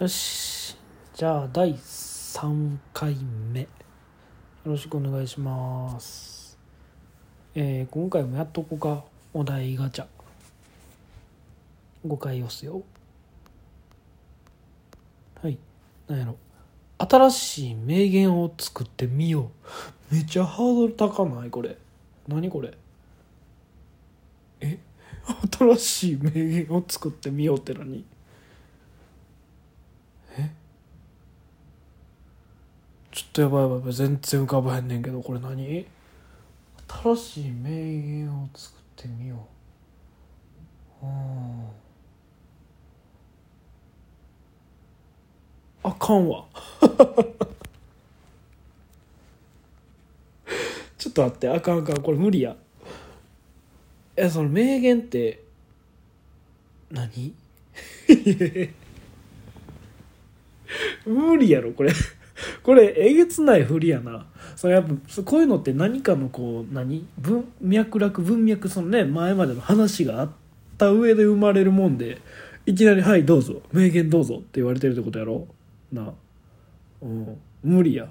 よし。じゃあ第3回目。よろしくお願いします。えー、今回もやっとこかお題ガチャ。5回押すよ。はい。なんやろ。新しい名言を作ってみよう。めっちゃハードル高ない？これ。何これ？え？新しい名言を作ってみようって何？ちょっとやばいやばいやばい全然浮かばへんねんけどこれ何？新しい名言を作ってみよう。うん。あかんわ。ちょっと待ってあかんあかんこれ無理や。えその名言って何？無理やろこれこれえげつないふりやな。それやっぱこういうのって何かのこう何？文脈絡文脈そのね前までの話があった上で生まれるもんでいきなり「はいどうぞ名言どうぞ」って言われてるってことやろ？な。うん。無理や。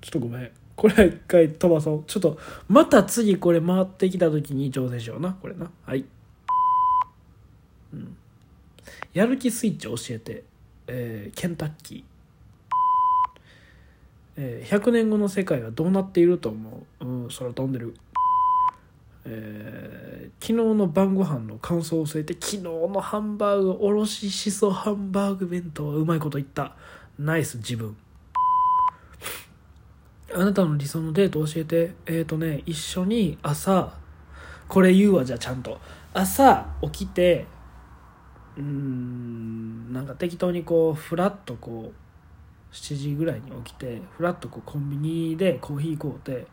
ちょっとごめん。これは一回飛ばそう。ちょっとまた次これ回ってきた時に挑戦しような。これな。はい、うん、やる気スイッチ教えて、えー、ケンタッキー。えー、100年後の世界はどうなっていると思う、うん、空飛んでる、えー、昨日の晩ご飯の感想を添えて昨日のハンバーグおろししそハンバーグ弁当はうまいこと言った。ナイス自分。あなたの理想のデート教えて。えっ、ー、とね一緒に朝これ言うわじゃあちゃんと。朝起きてうんなんか適当にこうフラッとこう7時ぐらいに起きてフラッとこうコンビニでコーヒー買うて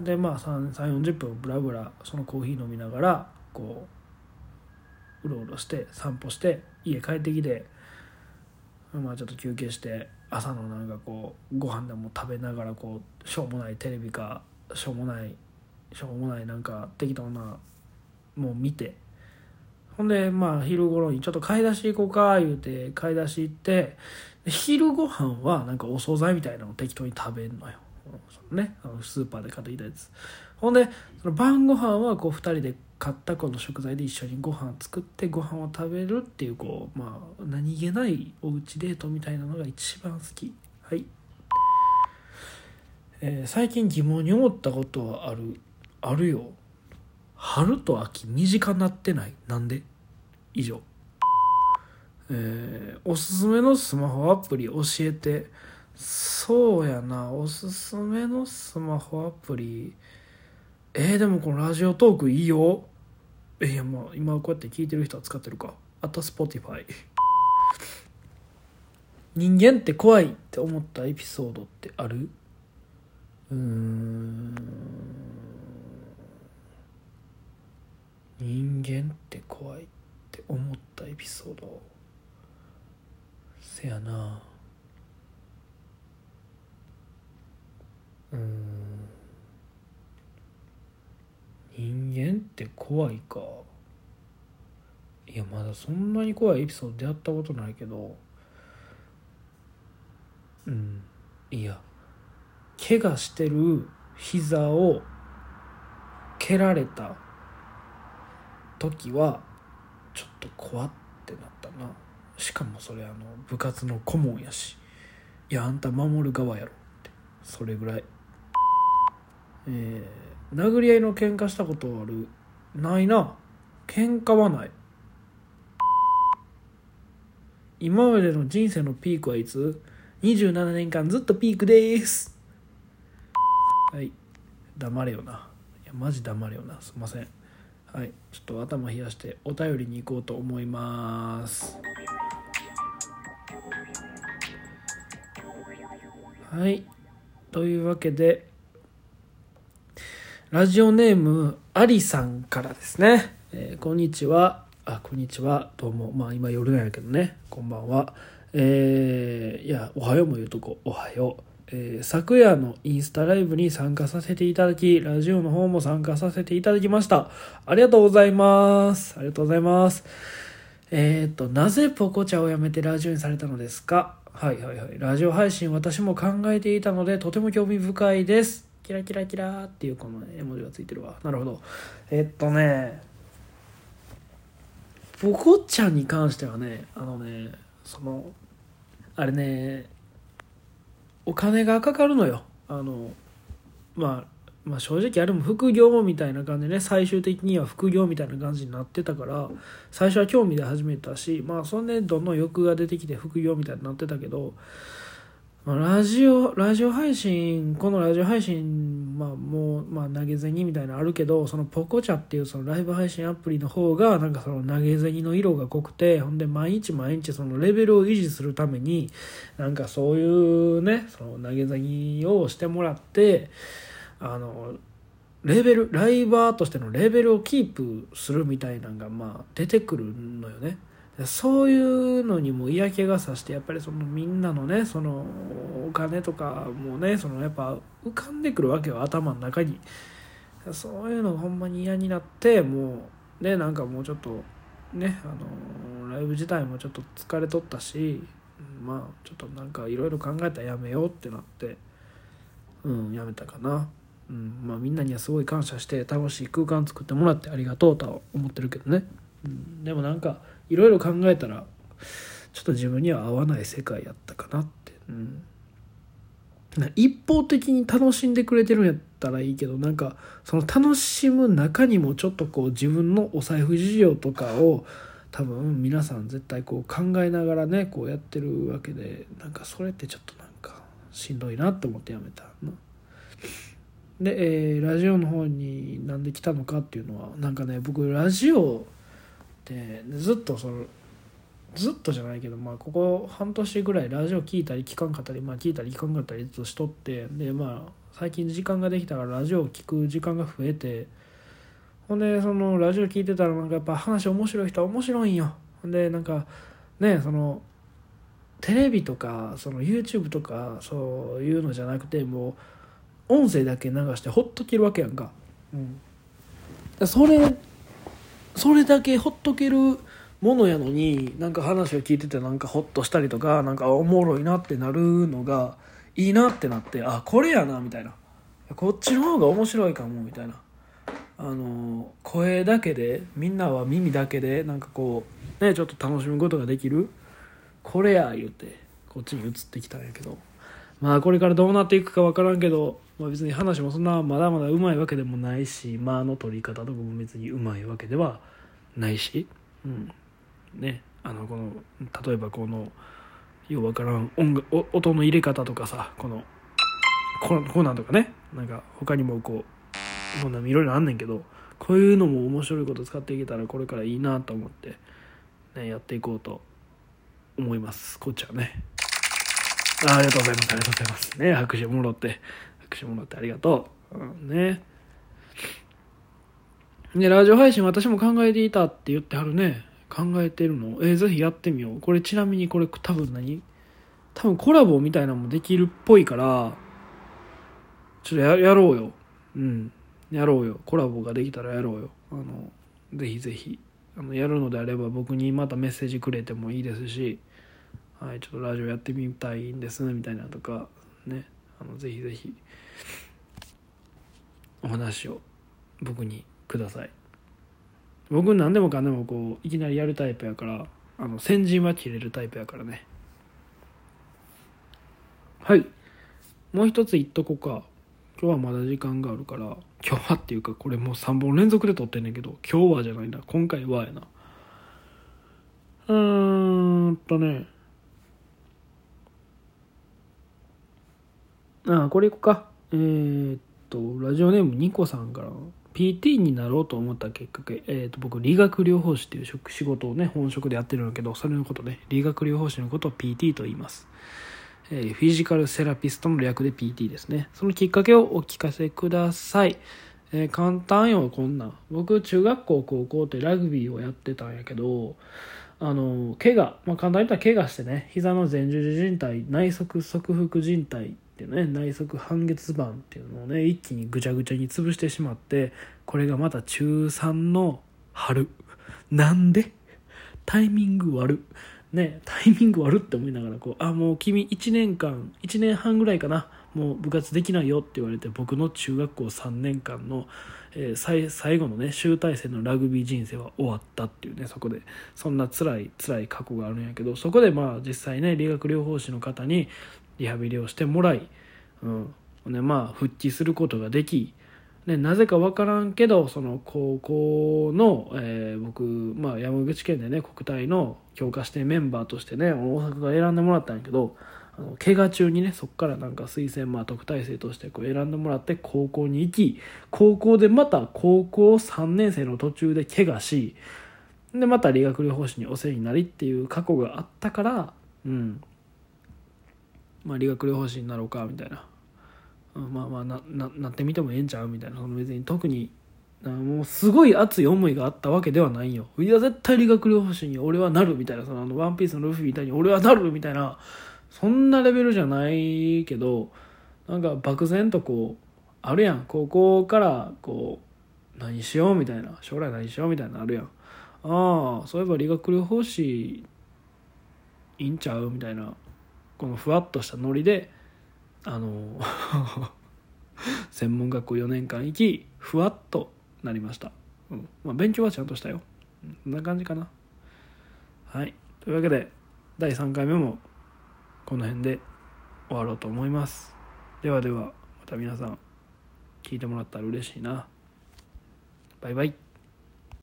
でまあ3 3 4 0分ブラブラそのコーヒー飲みながらこううろうろして散歩して家帰ってきてまあちょっと休憩して朝のなんかこうご飯でも食べながらこうしょうもないテレビかしょうもないしょうもないなんか適当なもう見てほんでまあ昼頃にちょっと買い出し行こうか言うて買い出し行って昼ご飯はなんかお惣菜みたいなのを適当に食べるのよ、ねあのスーパーで買ってきたやつ。ほんでその晩ご飯はこう2人で買ったこの食材で一緒にご飯作ってご飯を食べるっていうこうまあ何気ないおうちデートみたいなのが一番好き。はい、えー、最近疑問に思ったことはあるあるよ。春と秋短なってない？なんで？以上。えー、おすすめのスマホアプリ教えて。そうやなおすすめのスマホアプリ。えー、でもこのラジオトークいいよ。えいやまあ今こうやって聞いてる人は使ってるか。あと Spotify 人間って怖いって思ったエピソードってある？うん。人間って怖いって思ったエピソード。せやな。うん。人間って怖いか。いやまだそんなに怖いエピソード出会ったことないけど。うん。いや怪我してる膝を蹴られた時はちょっと怖ってなったな。しかもそれあの部活の顧問やしいやあんた守る側やろってそれぐらい。えー、殴り合いの喧嘩したことある？ないな。喧嘩はない。今までの人生のピークはいつ ?27 年間ずっとピークです。はい。黙れよな。いやマジ黙れよな。すいません。はい。ちょっと頭冷やしてお便りに行こうと思います。はい。というわけでラジオネームありさんからですね、えー、こんにちは。あこんにちは。どうも。まあ今夜なんやけどね。こんばんは。えー、いやおはようも言うとこ。おはよう。えー、昨夜のインスタライブに参加させていただき、ラジオの方も参加させていただきました。ありがとうございます。ありがとうございます。えっ、と、なぜポコチャをやめてラジオにされたのですか？はいはいはい。ラジオ配信私も考えていたので、とても興味深いです。キラキラキラっていうこの絵文字がついてるわ。なるほど。えっとね、ポコチャに関してはね、あのね、その、あれね、お金がかかるのよ。あの、まあ、まあ正直あれも副業みたいな感じでね最終的には副業みたいな感じになってたから最初は興味で始めたしまあそんでどんどん欲が出てきて副業みたいになってたけど、まあ、ラジオラジオ配信このラジオ配信まあもう、まあ、投げ銭みたいなのあるけどそのポコチャっていうそのライブ配信アプリの方がなんかその投げ銭の色が濃くてほんで毎日毎日そのレベルを維持するためになんかそういうねその投げ銭をしてもらってあのレベルライバーとしてのレベルをキープするみたいなのがまあ出てくるのよねそういうのにも嫌気がさしてやっぱりそのみんなのねそのお金とかもねそのやっぱ浮かんでくるわけよ頭の中にそういうのがほんまに嫌になってもうねなんかもうちょっとねあのライブ自体もちょっと疲れとったしまあちょっとなんかいろいろ考えたらやめようってなってうんやめたかな。うんまあ、みんなにはすごい感謝して楽しい空間作ってもらってありがとうとは思ってるけどね、うん、でもなんかいろいろ考えたらちょっと自分には合わない世界やったかなって、うん、一方的に楽しんでくれてるんやったらいいけどなんかその楽しむ中にもちょっとこう自分のお財布事情とかを多分皆さん絶対こう考えながらねこうやってるわけでなんかそれってちょっとなんかしんどいなと思ってやめたの。で、えー、ラジオの方になんで来たのかっていうのはなんかね僕ラジオってずっとそのずっとじゃないけど、まあ、ここ半年ぐらいラジオ聞いたり聞かんかったり、まあ、聞いたり聞かんかったりずっとしとってでまあ最近時間ができたからラジオを聞く時間が増えてほんでそのラジオ聞いてたらなんかやっぱ話面白い人は面白いんよ。ほんでなんかねそのテレビとかその YouTube とかそういうのじゃなくてもう音声だけ流してほっとけるわけやんか、うん、それそれだけほっとけるものやのになんか話を聞いててなんかホッとしたりとかなんかおもろいなってなるのがいいなってなってあこれやなみたいな。こっちの方が面白いかもみたいな。あの声だけでみんなは耳だけでなんかこうねちょっと楽しむことができる。これや言うてこっちに移ってきたんやけど。まあこれからどうなっていくか分からんけど、まあ、別に話もそんなまだまだうまいわけでもないし間の取り方とかも別にうまいわけではないしうん。ねあのこの例えばこのようわからん音楽音の入れ方とかさこのここうなんとかねなんか他にもこうこんないろいろあんねんけどこういうのも面白いこと使っていけたらこれからいいなと思って、ね、やっていこうと思います。こっちはね。あありがとうございます。ありがとうございます。ね拍手もろって拍手もろってありがとう、うん、ねでラジオ配信私も考えていたって言ってはるね。考えてるの。えー、ぜひやってみよう。これちなみにこれ多分何？多分コラボみたいなのもできるっぽいからちょっとややろうよ。うん。やろうよ。コラボができたらやろうよ。あのぜひぜひ。あのやるのであれば僕にまたメッセージくれてもいいですし、はい、ちょっとラジオやってみたいんですみたいなとかね。あのぜひぜひお話を僕にください。僕何でもかんでもこういきなりやるタイプやからあの先陣は切れるタイプやからね。はい。もう一つ言っとこうか。今日はまだ時間があるから今日はっていうかこれもう3本連続で撮ってんねんけど今日はじゃないな。今回はやな。うーんとね。ああこれいこうか。えー、っとラジオネームニコさんから。PT になろうと思った結果、えー、と僕理学療法士っていう職仕事をね本職でやってるんだけどそれのことね。理学療法士のことを PT と言います、えーフィジカルセラピストの略で PT ですね。そのきっかけをお聞かせください、えー簡単よこんな僕中学校高校ってラグビーをやってたんやけどあの怪我、まあ、簡単に言ったら怪我してね。膝の前十字靭帯内側側腹靭帯ていうね内側半月板っていうのをね一気にぐちゃぐちゃに潰してしまってこれがまた中3の春。なんで？タイミング悪ねタイミング悪って思いながらこうあもう君1年間1年半ぐらいかなもう部活できないよって言われて僕の中学校3年間の、えー、最後のね集大成のラグビー人生は終わったっていうねそこで。そんな辛い辛い過去があるんやけどそこでまあ実際ね理学療法士の方にリハビリをしてもらい、うん。ね、まあ復帰することができね、なぜか分からんけどその高校の、えー、僕、まあ、山口県でね国体の強化してメンバーとしてね大阪が選んでもらったんやけどあの怪我中にねそこからなんか推薦、まあ、特待生としてこう選んでもらって高校に行き高校でまた高校3年生の途中で怪我しでまた理学療法士にお世話になりっていう過去があったからうん。まあ理学療法士になろうかみたいな、うん、まあまあなななってみてもええんちゃうみたいな。その別に特にもうすごい熱い思いがあったわけではないよ。いや絶対理学療法士に俺はなるみたいな。そのあのワンピースのルフィみたいに俺はなるみたいな。そんなレベルじゃないけどなんか漠然とこうあるやん。高校からこう何しようみたいな。将来何しようみたいな。あるやん。ああそういえば理学療法士いいんちゃうみたいな。このふわっとしたノリであの 専門学校4年間行きふわっとなりました、うん。まあ、勉強はちゃんとしたよ、うん、こんな感じかな。はい。というわけで第3回目もこの辺で終わろうと思います。ではではまた皆さん聞いてもらったら嬉しいな。バイバイ